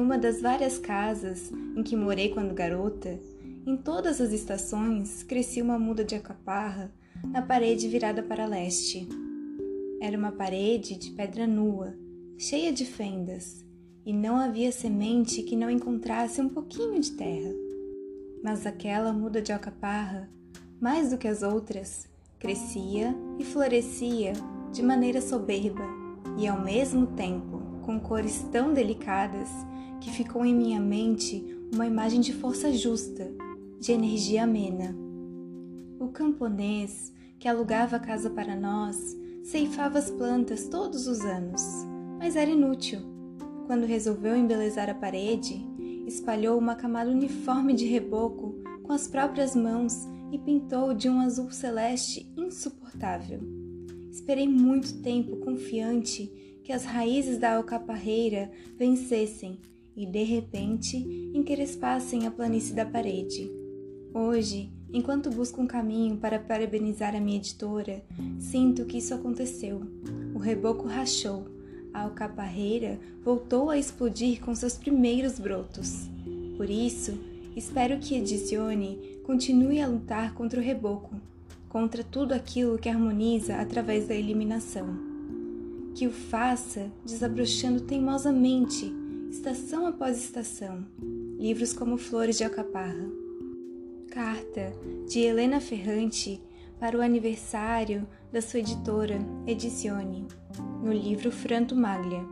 uma das várias casas em que morei quando garota, em todas as estações crescia uma muda de acaparra na parede virada para leste. Era uma parede de pedra nua, cheia de fendas, e não havia semente que não encontrasse um pouquinho de terra. Mas aquela muda de alcaparra, mais do que as outras, crescia e florescia de maneira soberba e ao mesmo tempo com cores tão delicadas que ficou em minha mente uma imagem de força justa, de energia amena. O camponês que alugava a casa para nós ceifava as plantas todos os anos, mas era inútil. Quando resolveu embelezar a parede, espalhou uma camada uniforme de reboco com as próprias mãos e pintou de um azul celeste insuportável. Esperei muito tempo confiante que as raízes da alcaparreira vencessem e, de repente, encrespassem a planície da parede. Hoje, enquanto busco um caminho para parabenizar a minha editora, sinto que isso aconteceu. O reboco rachou, a alcaparreira voltou a explodir com seus primeiros brotos. Por isso, espero que Edicione continue a lutar contra o reboco, contra tudo aquilo que harmoniza através da eliminação que o faça desabrochando teimosamente, estação após estação, livros como Flores de Alcaparra. Carta de Helena Ferrante para o aniversário da sua editora Edicione, no livro Franto Maglia.